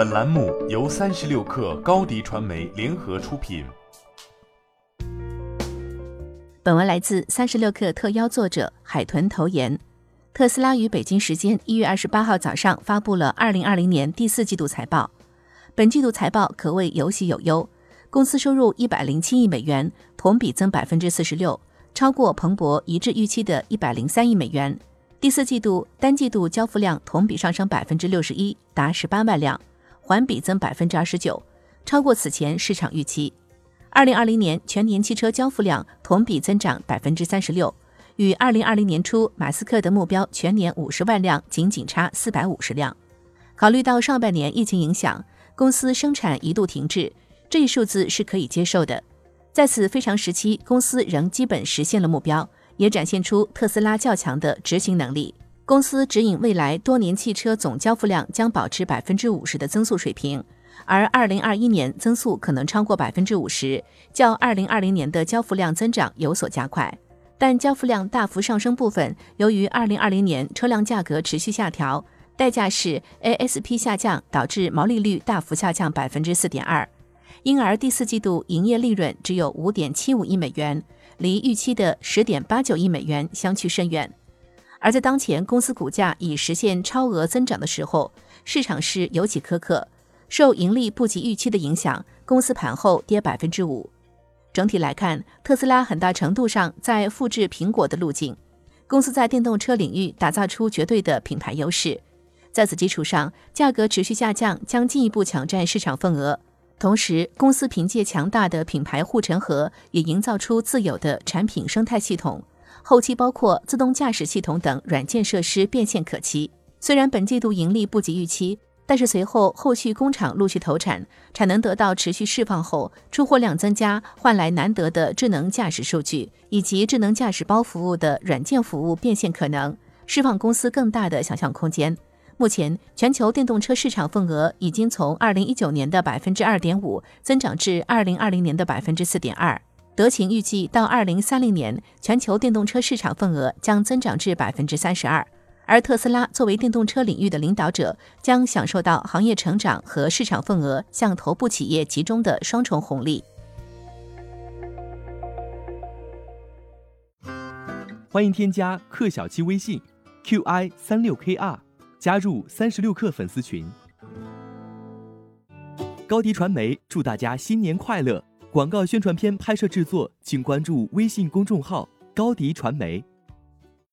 本栏目由三十六氪高低传媒联合出品。本文来自三十六氪特邀作者海豚投研。特斯拉于北京时间一月二十八号早上发布了二零二零年第四季度财报。本季度财报可谓有喜有忧，公司收入一百零七亿美元，同比增百分之四十六，超过彭博一致预期的一百零三亿美元。第四季度单季度交付量同比上升百分之六十一，达十八万辆，环比增百分之二十九，超过此前市场预期。二零二零年全年汽车交付量同比增长百分之三十六，与二零二零年初马斯克的目标全年五十万辆仅仅差四百五十辆。考虑到上半年疫情影响，公司生产一度停滞，这一数字是可以接受的。在此非常时期，公司仍基本实现了目标。也展现出特斯拉较强的执行能力。公司指引未来多年汽车总交付量将保持百分之五十的增速水平，而二零二一年增速可能超过百分之五十，较二零二零年的交付量增长有所加快。但交付量大幅上升部分，由于二零二零年车辆价格持续下调，代价是 ASP 下降，导致毛利率大幅下降百分之四点二，因而第四季度营业利润只有五点七五亿美元。离预期的十点八九亿美元相去甚远，而在当前公司股价已实现超额增长的时候，市场是尤其苛刻。受盈利不及预期的影响，公司盘后跌百分之五。整体来看，特斯拉很大程度上在复制苹果的路径。公司在电动车领域打造出绝对的品牌优势，在此基础上，价格持续下降将进一步抢占市场份额。同时，公司凭借强大的品牌护城河，也营造出自有的产品生态系统，后期包括自动驾驶系统等软件设施变现可期。虽然本季度盈利不及预期，但是随后后续工厂陆续投产，产能得到持续释放后，出货量增加，换来难得的智能驾驶数据以及智能驾驶包服务的软件服务变现可能，释放公司更大的想象空间。目前，全球电动车市场份额已经从二零一九年的百分之二点五增长至二零二零年的百分之四点二。德勤预计到二零三零年，全球电动车市场份额将增长至百分之三十二。而特斯拉作为电动车领域的领导者，将享受到行业成长和市场份额向头部企业集中的双重红利。欢迎添加克小七微信，qi 三六 kr。加入三十六氪粉丝群，高迪传媒祝大家新年快乐！广告宣传片拍摄制作，请关注微信公众号高迪传媒。